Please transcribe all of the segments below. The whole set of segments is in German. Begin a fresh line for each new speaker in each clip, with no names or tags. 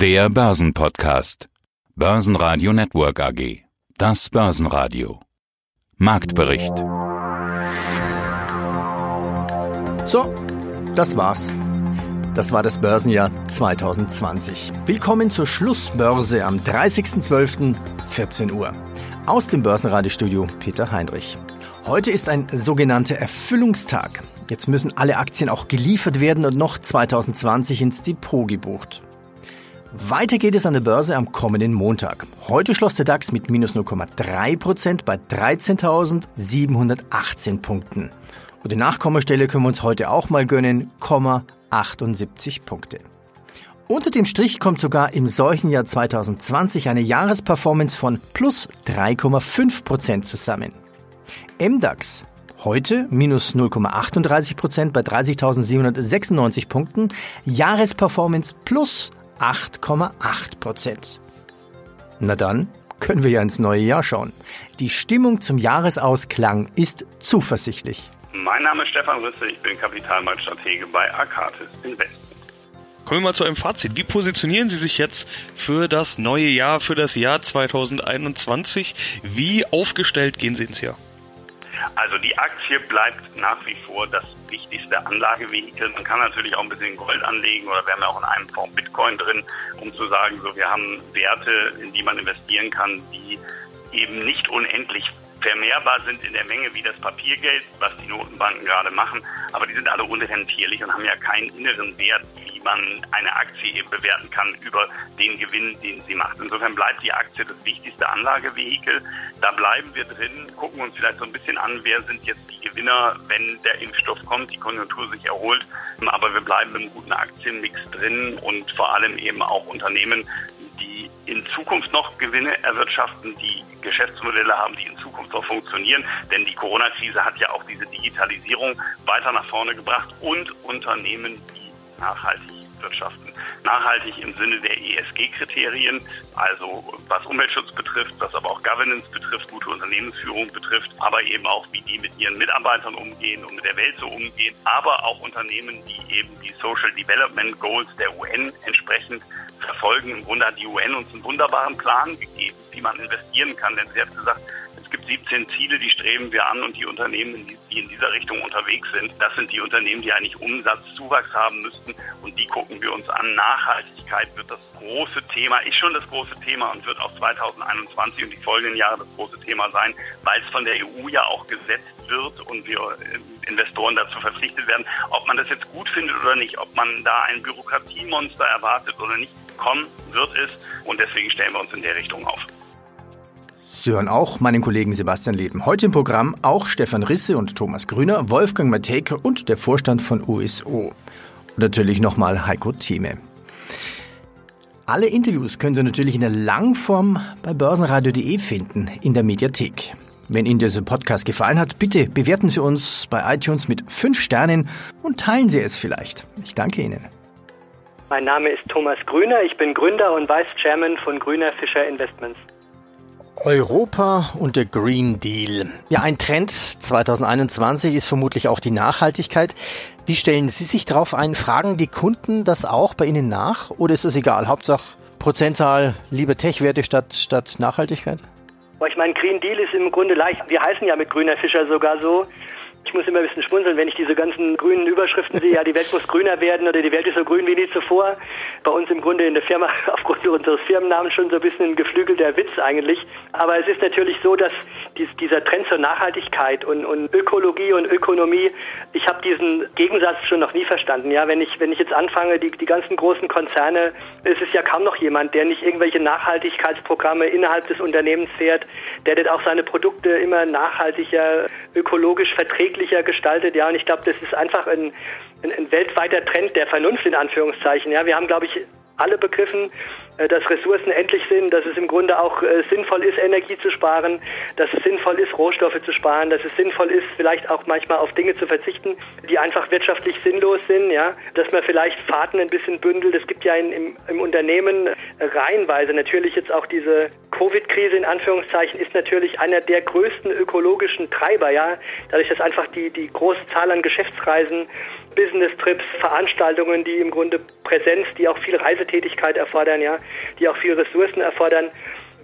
Der Börsenpodcast. Börsenradio Network AG. Das Börsenradio. Marktbericht.
So, das war's. Das war das Börsenjahr 2020. Willkommen zur Schlussbörse am 30.12.14 Uhr. Aus dem Börsenradiostudio Peter Heinrich. Heute ist ein sogenannter Erfüllungstag. Jetzt müssen alle Aktien auch geliefert werden und noch 2020 ins Depot gebucht. Weiter geht es an der Börse am kommenden Montag. Heute schloss der DAX mit minus 0,3% bei 13.718 Punkten. Und die Nachkommastelle können wir uns heute auch mal gönnen, 78 Punkte. Unter dem Strich kommt sogar im solchen Jahr 2020 eine Jahresperformance von plus 3,5% zusammen. MDAX Heute minus 0,38 Prozent bei 30.796 Punkten. Jahresperformance plus 8,8 Prozent. Na dann können wir ja ins neue Jahr schauen. Die Stimmung zum Jahresausklang ist zuversichtlich.
Mein Name ist Stefan Risse, ich bin Kapitalmarktstratege bei Arcatis Invest.
Kommen wir mal zu einem Fazit. Wie positionieren Sie sich jetzt für das neue Jahr, für das Jahr 2021? Wie aufgestellt gehen Sie ins Jahr?
Also die Aktie bleibt nach wie vor das wichtigste Anlagevehikel. Man kann natürlich auch ein bisschen Gold anlegen oder wir haben ja auch in einem Fonds Bitcoin drin, um zu sagen, so wir haben Werte, in die man investieren kann, die eben nicht unendlich vermehrbar sind in der Menge wie das Papiergeld, was die Notenbanken gerade machen, aber die sind alle unrentierlich und haben ja keinen inneren Wert, wie man eine Aktie eben bewerten kann über den Gewinn, den sie macht. Insofern bleibt die Aktie das wichtigste Anlagevehikel. Da bleiben wir drin, gucken uns vielleicht so ein bisschen an, wer sind jetzt die Gewinner, wenn der Impfstoff kommt, die Konjunktur sich erholt. Aber wir bleiben im guten Aktienmix drin und vor allem eben auch Unternehmen, die in Zukunft noch Gewinne erwirtschaften, die Geschäftsmodelle haben, die in Zukunft noch funktionieren. Denn die Corona-Krise hat ja auch diese Digitalisierung weiter nach vorne gebracht und Unternehmen, die nachhaltig wirtschaften. Nachhaltig im Sinne der ESG-Kriterien, also was Umweltschutz betrifft, was aber auch Governance betrifft, gute Unternehmensführung betrifft, aber eben auch, wie die mit ihren Mitarbeitern umgehen und mit der Welt so umgehen, aber auch Unternehmen, die eben die Social Development Goals der UN entsprechend verfolgen. Im Grunde hat die UN uns einen wunderbaren Plan gegeben, wie man investieren kann, denn sie hat gesagt, es gibt 17 Ziele, die streben wir an und die Unternehmen, die in dieser Richtung unterwegs sind, das sind die Unternehmen, die eigentlich Umsatzzuwachs haben müssten und die gucken wir uns an. Nachhaltigkeit wird das große Thema, ist schon das große Thema und wird auch 2021 und die folgenden Jahre das große Thema sein, weil es von der EU ja auch gesetzt wird und wir äh, Investoren dazu verpflichtet werden. Ob man das jetzt gut findet oder nicht, ob man da ein Bürokratiemonster erwartet oder nicht, kommen wird es und deswegen stellen wir uns in der Richtung auf.
Sie hören auch meinen Kollegen Sebastian Leben. Heute im Programm auch Stefan Risse und Thomas Grüner, Wolfgang Matejka und der Vorstand von USO. Und natürlich nochmal Heiko Thieme. Alle Interviews können Sie natürlich in der Langform bei börsenradio.de finden, in der Mediathek. Wenn Ihnen dieser Podcast gefallen hat, bitte bewerten Sie uns bei iTunes mit 5 Sternen und teilen Sie es vielleicht. Ich danke Ihnen.
Mein Name ist Thomas Grüner, ich bin Gründer und Vice Chairman von Grüner Fischer Investments.
Europa und der Green Deal. Ja, ein Trend 2021 ist vermutlich auch die Nachhaltigkeit. Wie stellen Sie sich darauf ein? Fragen die Kunden das auch bei Ihnen nach? Oder ist das egal? Hauptsache Prozentzahl, lieber Tech-Werte statt, statt Nachhaltigkeit?
Ich meine, Green Deal ist im Grunde leicht. Wir heißen ja mit Grüner Fischer sogar so. Ich muss immer ein bisschen schmunzeln, wenn ich diese ganzen grünen Überschriften sehe, ja, die Welt muss grüner werden oder die Welt ist so grün wie nie zuvor. Bei uns im Grunde in der Firma, aufgrund unseres Firmennamens schon so ein bisschen ein geflügelter Witz eigentlich. Aber es ist natürlich so, dass dieser Trend zur Nachhaltigkeit und, und Ökologie und Ökonomie, ich habe diesen Gegensatz schon noch nie verstanden. Ja, wenn ich, wenn ich jetzt anfange, die, die ganzen großen Konzerne, es ist ja kaum noch jemand, der nicht irgendwelche Nachhaltigkeitsprogramme innerhalb des Unternehmens fährt, der das auch seine Produkte immer nachhaltiger, ökologisch verträglicher gestaltet. Ja, und ich glaube, das ist einfach ein, ein, ein weltweiter Trend der Vernunft in Anführungszeichen. Ja, wir haben, glaube ich, alle begriffen, dass Ressourcen endlich sind, dass es im Grunde auch äh, sinnvoll ist, Energie zu sparen, dass es sinnvoll ist, Rohstoffe zu sparen, dass es sinnvoll ist, vielleicht auch manchmal auf Dinge zu verzichten, die einfach wirtschaftlich sinnlos sind, ja, dass man vielleicht Fahrten ein bisschen bündelt. Es gibt ja in, im, im Unternehmen reihenweise natürlich jetzt auch diese Covid-Krise in Anführungszeichen ist natürlich einer der größten ökologischen Treiber, ja. Dadurch, dass einfach die, die große Zahl an Geschäftsreisen, Business-Trips, Veranstaltungen, die im Grunde Präsenz, die auch viel Reisetätigkeit erfordern, ja, die auch viel Ressourcen erfordern,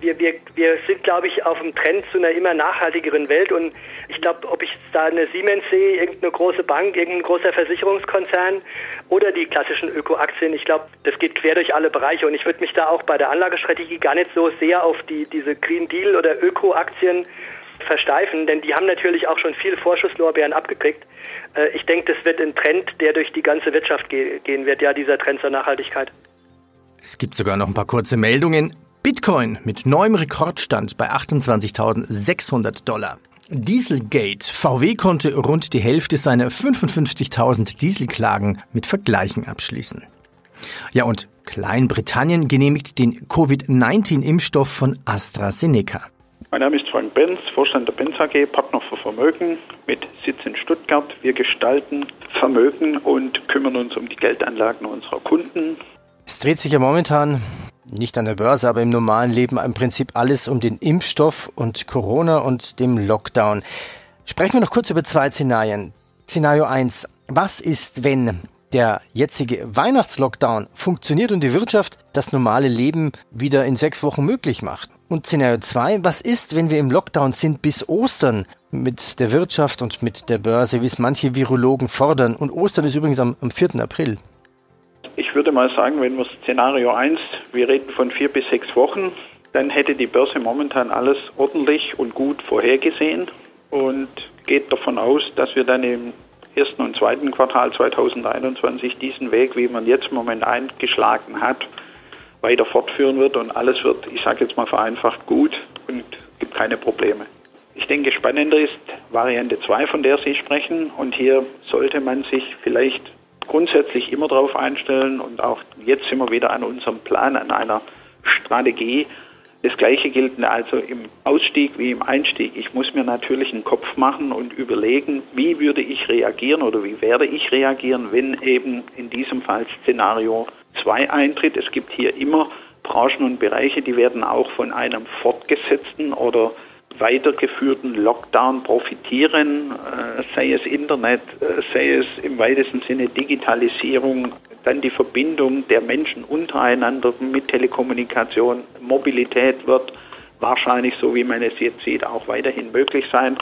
wir, wir, wir sind, glaube ich, auf dem Trend zu einer immer nachhaltigeren Welt. Und ich glaube, ob ich da eine Siemens sehe, irgendeine große Bank, irgendein großer Versicherungskonzern oder die klassischen Ökoaktien, ich glaube, das geht quer durch alle Bereiche. Und ich würde mich da auch bei der Anlagestrategie gar nicht so sehr auf die, diese Green Deal oder Ökoaktien versteifen, denn die haben natürlich auch schon viele Vorschusslorbeeren abgekriegt. Äh, ich denke, das wird ein Trend, der durch die ganze Wirtschaft gehen wird, ja, dieser Trend zur Nachhaltigkeit.
Es gibt sogar noch ein paar kurze Meldungen. Bitcoin mit neuem Rekordstand bei 28.600 Dollar. Dieselgate. VW konnte rund die Hälfte seiner 55.000 Dieselklagen mit Vergleichen abschließen. Ja, und Kleinbritannien genehmigt den Covid-19-Impfstoff von AstraZeneca.
Mein Name ist Frank Benz, Vorstand der Benz AG, Partner für Vermögen mit Sitz in Stuttgart. Wir gestalten Vermögen und kümmern uns um die Geldanlagen unserer Kunden.
Es dreht sich ja momentan nicht an der Börse, aber im normalen Leben im Prinzip alles um den Impfstoff und Corona und dem Lockdown. Sprechen wir noch kurz über zwei Szenarien. Szenario 1. Was ist, wenn der jetzige Weihnachtslockdown funktioniert und die Wirtschaft das normale Leben wieder in sechs Wochen möglich macht? Und Szenario 2. Was ist, wenn wir im Lockdown sind bis Ostern mit der Wirtschaft und mit der Börse, wie es manche Virologen fordern? Und Ostern ist übrigens am, am 4. April.
Ich würde mal sagen, wenn wir Szenario 1, wir reden von vier bis sechs Wochen, dann hätte die Börse momentan alles ordentlich und gut vorhergesehen und geht davon aus, dass wir dann im ersten und zweiten Quartal 2021 diesen Weg, wie man jetzt im Moment eingeschlagen hat, weiter fortführen wird und alles wird, ich sage jetzt mal vereinfacht, gut und gibt keine Probleme. Ich denke, spannender ist Variante 2, von der Sie sprechen. Und hier sollte man sich vielleicht grundsätzlich immer darauf einstellen und auch jetzt sind wir wieder an unserem Plan, an einer Strategie. Das Gleiche gilt also im Ausstieg wie im Einstieg. Ich muss mir natürlich einen Kopf machen und überlegen, wie würde ich reagieren oder wie werde ich reagieren, wenn eben in diesem Fall Szenario 2 eintritt. Es gibt hier immer Branchen und Bereiche, die werden auch von einem fortgesetzten oder weitergeführten Lockdown profitieren, äh, sei es Internet, äh, sei es im weitesten Sinne Digitalisierung, dann die Verbindung der Menschen untereinander mit Telekommunikation, Mobilität wird wahrscheinlich, so wie man es jetzt sieht, auch weiterhin möglich sein.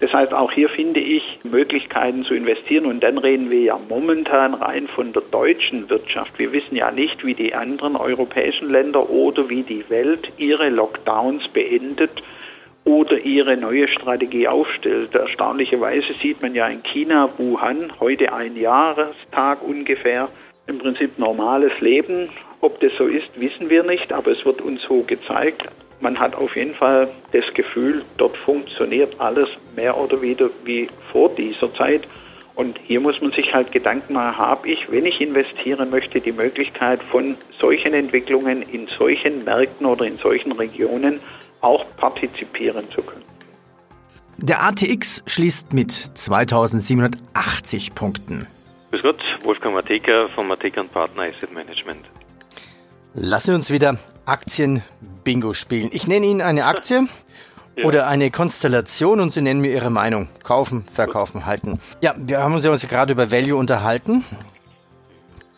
Das heißt, auch hier finde ich Möglichkeiten zu investieren und dann reden wir ja momentan rein von der deutschen Wirtschaft. Wir wissen ja nicht, wie die anderen europäischen Länder oder wie die Welt ihre Lockdowns beendet oder ihre neue Strategie aufstellt. Erstaunlicherweise sieht man ja in China, Wuhan, heute ein Jahrestag ungefähr, im Prinzip normales Leben. Ob das so ist, wissen wir nicht, aber es wird uns so gezeigt. Man hat auf jeden Fall das Gefühl, dort funktioniert alles mehr oder wieder wie vor dieser Zeit. Und hier muss man sich halt Gedanken machen, habe ich, wenn ich investieren möchte, die Möglichkeit von solchen Entwicklungen in solchen Märkten oder in solchen Regionen auch partizipieren zu können.
Der ATX schließt mit 2780 Punkten.
Grüß Gott, Wolfgang Mateka vom Mateka Partner Asset Management.
Lassen Sie uns wieder Aktien-Bingo spielen. Ich nenne Ihnen eine Aktie ja. oder eine Konstellation und Sie nennen mir Ihre Meinung. Kaufen, verkaufen, halten. Ja, wir haben uns ja gerade über Value unterhalten.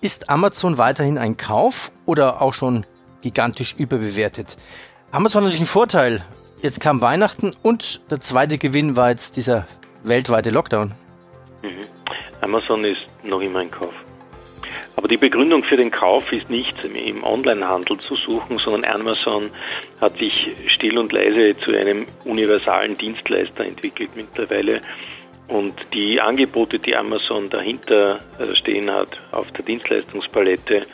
Ist Amazon weiterhin ein Kauf oder auch schon gigantisch überbewertet? Amazon hat natürlich einen Vorteil. Jetzt kam Weihnachten und der zweite Gewinn war jetzt dieser weltweite Lockdown.
Mhm. Amazon ist noch immer ein Kauf. Aber die Begründung für den Kauf ist nicht im Onlinehandel zu suchen, sondern Amazon hat sich still und leise zu einem universalen Dienstleister entwickelt mittlerweile. Und die Angebote, die Amazon dahinter äh, stehen hat auf der Dienstleistungspalette, die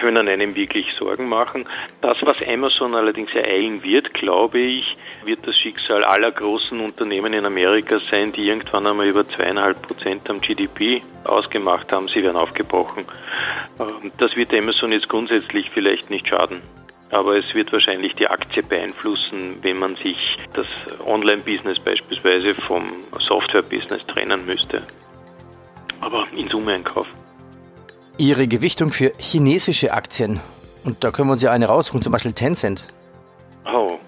können einem wirklich Sorgen machen. Das, was Amazon allerdings ereilen wird, glaube ich, wird das Schicksal aller großen Unternehmen in Amerika sein, die irgendwann einmal über zweieinhalb Prozent am GDP ausgemacht haben. Sie werden aufgebrochen. Ähm, das wird Amazon jetzt grundsätzlich vielleicht nicht schaden. Aber es wird wahrscheinlich die Aktie beeinflussen, wenn man sich das Online-Business beispielsweise vom Software-Business trennen müsste. Aber in Summe ein
ihre Gewichtung für chinesische Aktien. Und da können wir uns ja eine rausholen, zum Beispiel Tencent.
Oh,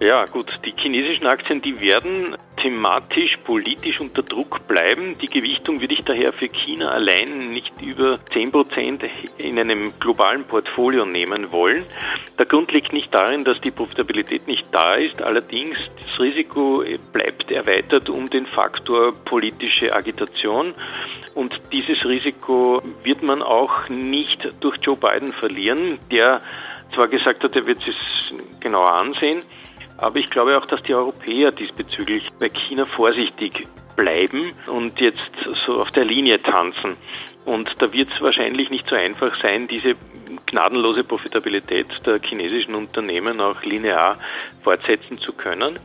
ja gut, die chinesischen Aktien, die werden thematisch, politisch unter Druck bleiben. Die Gewichtung würde ich daher für China allein nicht über 10 Prozent in einem globalen Portfolio nehmen wollen. Der Grund liegt nicht darin, dass die Profitabilität nicht da ist. Allerdings, das Risiko bleibt erweitert um den Faktor politische Agitation. Und dieses Risiko wird man auch nicht durch Joe Biden verlieren, der zwar gesagt hat, er wird es genauer ansehen, aber ich glaube auch, dass die Europäer diesbezüglich bei China vorsichtig bleiben und jetzt so auf der Linie tanzen. Und da wird es wahrscheinlich nicht so einfach sein, diese gnadenlose Profitabilität der chinesischen Unternehmen auch linear fortsetzen zu können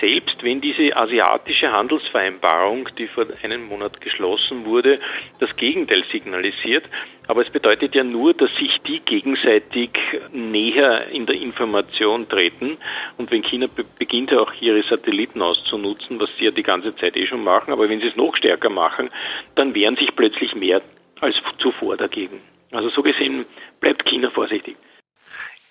selbst wenn diese asiatische Handelsvereinbarung, die vor einem Monat geschlossen wurde, das Gegenteil signalisiert. Aber es bedeutet ja nur, dass sich die gegenseitig näher in der Information treten. Und wenn China be beginnt auch ihre Satelliten auszunutzen, was sie ja die ganze Zeit eh schon machen, aber wenn sie es noch stärker machen, dann wehren sich plötzlich mehr als zuvor dagegen. Also so gesehen bleibt China vorsichtig.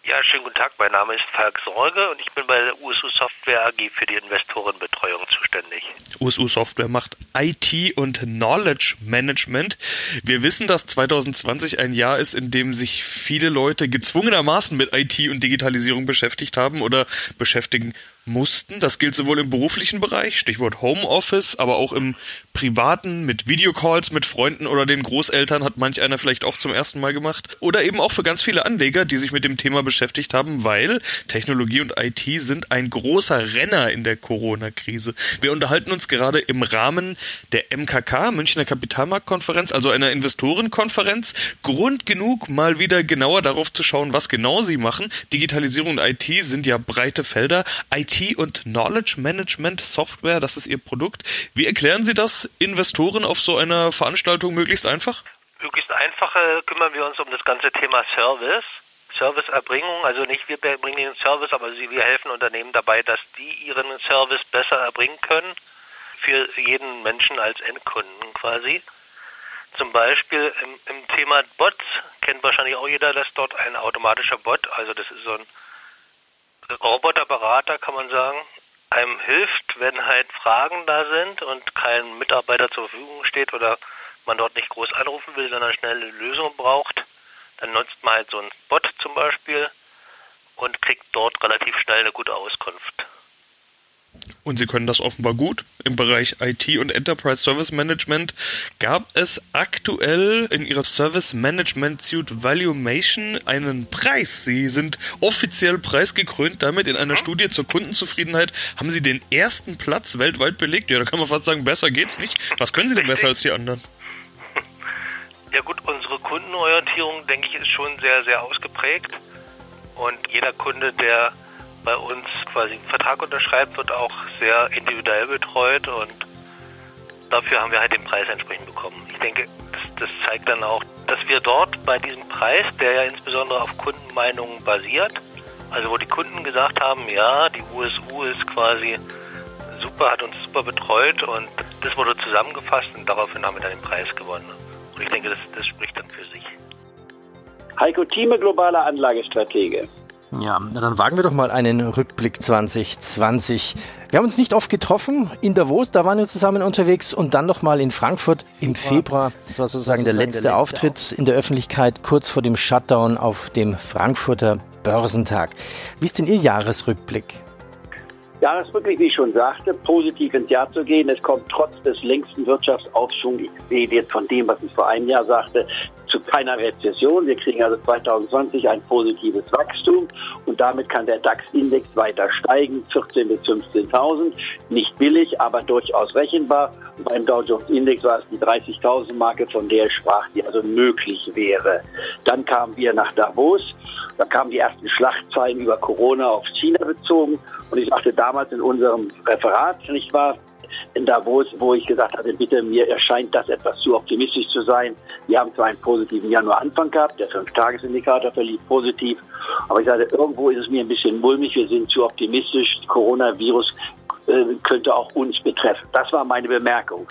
Ja, schönen guten Tag. Mein Name ist Falk Sorge und ich bin bei der USU Software AG für die Investorenbetreuung zuständig.
USU Software macht IT und Knowledge Management. Wir wissen, dass 2020 ein Jahr ist, in dem sich viele Leute gezwungenermaßen mit IT und Digitalisierung beschäftigt haben oder beschäftigen mussten. Das gilt sowohl im beruflichen Bereich, Stichwort Homeoffice, aber auch im privaten, mit Videocalls mit Freunden oder den Großeltern hat manch einer vielleicht auch zum ersten Mal gemacht. Oder eben auch für ganz viele Anleger, die sich mit dem Thema beschäftigt haben, weil Technologie und IT sind ein großer Renner in der Corona-Krise. Wir unterhalten uns gerade im Rahmen der MKK, Münchner Kapitalmarktkonferenz, also einer Investorenkonferenz. Grund genug, mal wieder genauer darauf zu schauen, was genau sie machen. Digitalisierung und IT sind ja breite Felder. IT und Knowledge Management Software, das ist Ihr Produkt. Wie erklären Sie das Investoren auf so einer Veranstaltung möglichst einfach?
Möglichst einfach kümmern wir uns um das ganze Thema Service. Serviceerbringung, also nicht wir bringen den Service, aber wir helfen Unternehmen dabei, dass die ihren Service besser erbringen können für jeden Menschen als Endkunden quasi. Zum Beispiel im, im Thema Bots kennt wahrscheinlich auch jeder, dass dort ein automatischer Bot, also das ist so ein Roboterberater, kann man sagen, einem hilft, wenn halt Fragen da sind und kein Mitarbeiter zur Verfügung steht oder man dort nicht groß anrufen will, sondern schnell eine Lösung braucht, dann nutzt man halt so einen Bot zum Beispiel und kriegt dort relativ schnell eine gute Auskunft.
Und sie können das offenbar gut. Im Bereich IT und Enterprise Service Management gab es aktuell in ihrer Service Management Suite Valuation einen Preis. Sie sind offiziell preisgekrönt damit. In einer. Studie zur Kundenzufriedenheit haben sie den ersten Platz weltweit belegt. Ja, da kann man fast sagen, besser geht's nicht. Was können sie denn besser als die anderen?
Ja gut, unsere Kundenorientierung, denke ich, ist schon sehr, sehr ausgeprägt. Und jeder Kunde, der bei uns quasi einen Vertrag unterschreibt, wird auch sehr individuell betreut und dafür haben wir halt den Preis entsprechend bekommen. Ich denke, das, das zeigt dann auch, dass wir dort bei diesem Preis, der ja insbesondere auf Kundenmeinungen basiert, also wo die Kunden gesagt haben, ja, die USU ist quasi super, hat uns super betreut und das wurde zusammengefasst und daraufhin haben wir dann den Preis gewonnen. Und ich denke, das, das spricht dann für sich.
Heiko Thieme, globaler Anlagestratege.
Ja, dann wagen wir doch mal einen Rückblick 2020. Wir haben uns nicht oft getroffen in Davos, da waren wir zusammen unterwegs und dann noch mal in Frankfurt im Februar. Das war sozusagen der letzte, der letzte Auftritt in der Öffentlichkeit kurz vor dem Shutdown auf dem Frankfurter Börsentag. Wie ist denn Ihr Jahresrückblick?
Jahresrückblick, wie ich schon sagte, positiv ins Jahr zu gehen. Es kommt trotz des längsten Wirtschaftsaufschwungs, ich sehe jetzt von dem, was ich vor einem Jahr sagte, zu keiner Rezession. Wir kriegen also 2020 ein positives Wachstum und damit kann der DAX-Index weiter steigen, 14.000 bis 15.000. Nicht billig, aber durchaus rechenbar. Und beim Dow Jones Index war es die 30.000 Marke, von der ich sprach, die also möglich wäre. Dann kamen wir nach Davos. Da kamen die ersten Schlachtzeilen über Corona auf China bezogen. Und ich sagte damals in unserem Referat, nicht wahr, in Davos, wo ich gesagt hatte, bitte, mir erscheint das etwas zu optimistisch zu sein. Wir haben zwar einen positiven Januaranfang gehabt, der Fünf-Tages-Indikator verlief positiv, aber ich sagte, irgendwo ist es mir ein bisschen mulmig, wir sind zu optimistisch, Coronavirus äh, könnte auch uns betreffen. Das war meine Bemerkung.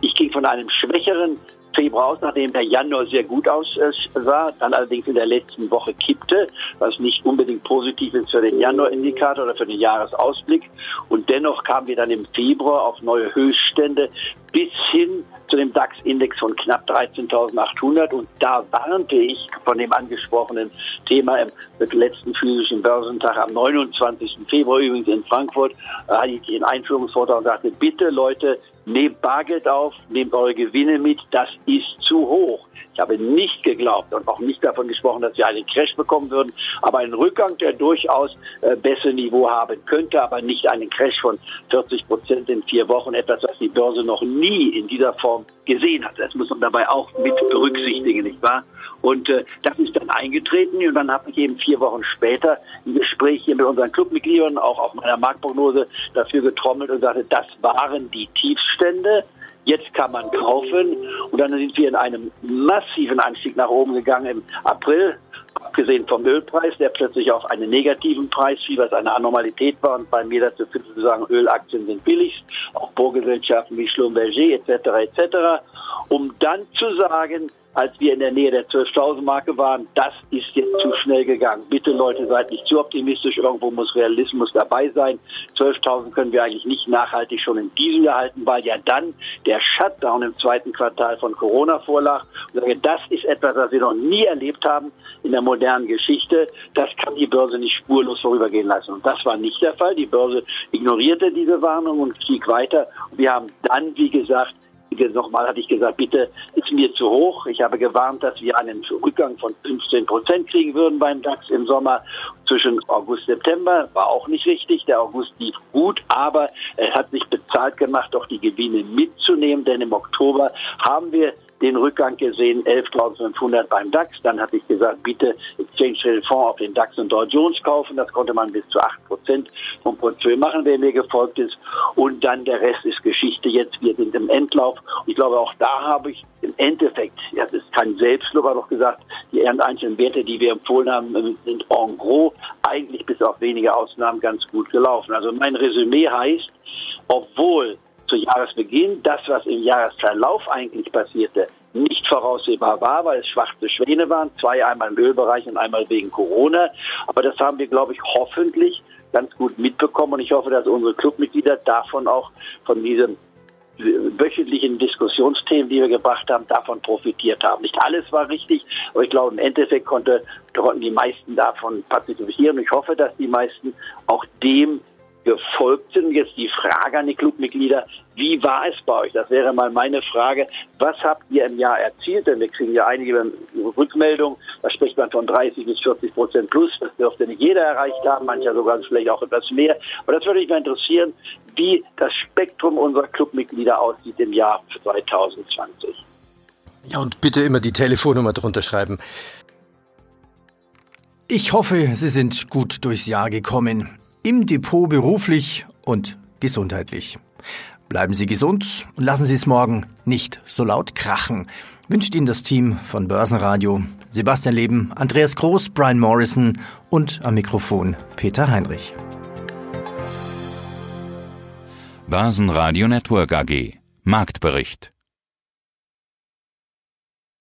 Ich ging von einem schwächeren Februar aus, nachdem der Januar sehr gut aussah, dann allerdings in der letzten Woche kippte, was nicht unbedingt positiv ist für den Januar-Indikator oder für den Jahresausblick. Und dennoch kamen wir dann im Februar auf neue Höchststände bis hin zu dem DAX-Index von knapp 13.800. Und da warnte ich von dem angesprochenen Thema im letzten physischen Börsentag am 29. Februar übrigens in Frankfurt, äh, hatte ich den Einführungsvortrag und sagte, bitte Leute, nehmt Bargeld auf, nehmt eure Gewinne mit, das ist zu hoch. Ich habe nicht geglaubt und auch nicht davon gesprochen, dass wir einen Crash bekommen würden, aber einen Rückgang, der durchaus äh, besser Niveau haben könnte, aber nicht einen Crash von 40 Prozent in vier Wochen, etwas, was die Börse noch nie in dieser Form gesehen hat. Das muss man dabei auch mit berücksichtigen, nicht wahr? Und äh, das ist dann eingetreten und dann habe ich eben vier Wochen später ein Gespräch hier mit unseren Clubmitgliedern, auch auf meiner Marktprognose dafür getrommelt und sagte, das waren die Tiefstände jetzt kann man kaufen. Und dann sind wir in einem massiven Anstieg nach oben gegangen im April, abgesehen vom Ölpreis, der plötzlich auf einen negativen Preis fiel, was eine Anormalität war. Und bei mir dazu finden zu sagen, Ölaktien sind billig, auch Bohrgesellschaften wie Schlumberger etc. etc. Um dann zu sagen, als wir in der Nähe der 12.000 Marke waren, das ist jetzt zu schnell gegangen. Bitte Leute, seid nicht zu optimistisch. Irgendwo muss Realismus dabei sein. 12.000 können wir eigentlich nicht nachhaltig schon in diesem Jahr halten, weil ja dann der Shutdown im zweiten Quartal von Corona vorlag. Und das ist etwas, was wir noch nie erlebt haben in der modernen Geschichte. Das kann die Börse nicht spurlos vorübergehen lassen. Und das war nicht der Fall. Die Börse ignorierte diese Warnung und stieg weiter. Und wir haben dann, wie gesagt, nochmal hatte ich gesagt, bitte ist mir zu hoch. Ich habe gewarnt, dass wir einen Rückgang von 15 Prozent kriegen würden beim DAX im Sommer zwischen August September. War auch nicht richtig. Der August lief gut, aber es hat sich bezahlt gemacht, doch die Gewinne mitzunehmen, denn im Oktober haben wir den Rückgang gesehen, 11.500 beim DAX. Dann hatte ich gesagt, bitte Exchange Traded Fonds auf den DAX und Dow Jones kaufen. Das konnte man bis zu 8% vom Portfolio machen, wer mir gefolgt ist. Und dann der Rest ist Geschichte. Jetzt wir sind im Endlauf. Ich glaube, auch da habe ich im Endeffekt, ja, das ist kein Selbstlob, aber doch gesagt, die einzelnen Werte, die wir empfohlen haben, sind en gros eigentlich bis auf wenige Ausnahmen ganz gut gelaufen. Also mein Resümee heißt, obwohl zu Jahresbeginn das, was im Jahresverlauf eigentlich passierte, nicht voraussehbar war, weil es schwarze Schwäne waren, zwei einmal im Ölbereich und einmal wegen Corona. Aber das haben wir, glaube ich, hoffentlich ganz gut mitbekommen und ich hoffe, dass unsere Clubmitglieder davon auch von diesem wöchentlichen Diskussionsthemen, die wir gebracht haben, davon profitiert haben. Nicht alles war richtig, aber ich glaube, im Endeffekt konnte, konnten die meisten davon partizipieren. Ich hoffe, dass die meisten auch dem gefolgt sind. Jetzt die Frage an die Clubmitglieder, wie war es bei euch? Das wäre mal meine Frage. Was habt ihr im Jahr erzielt? Denn wir kriegen ja einige Rückmeldungen. Da spricht man von 30 bis 40 Prozent plus. Das dürfte nicht jeder erreicht haben, mancher sogar vielleicht auch etwas mehr. Aber das würde mich mal interessieren, wie das Spektrum unserer Clubmitglieder aussieht im Jahr 2020.
Ja, und bitte immer die Telefonnummer drunter schreiben. Ich hoffe, Sie sind gut durchs Jahr gekommen im Depot beruflich und gesundheitlich. Bleiben Sie gesund und lassen Sie es morgen nicht so laut krachen. Wünscht Ihnen das Team von Börsenradio Sebastian Leben, Andreas Groß, Brian Morrison und am Mikrofon Peter Heinrich.
Börsenradio Network AG Marktbericht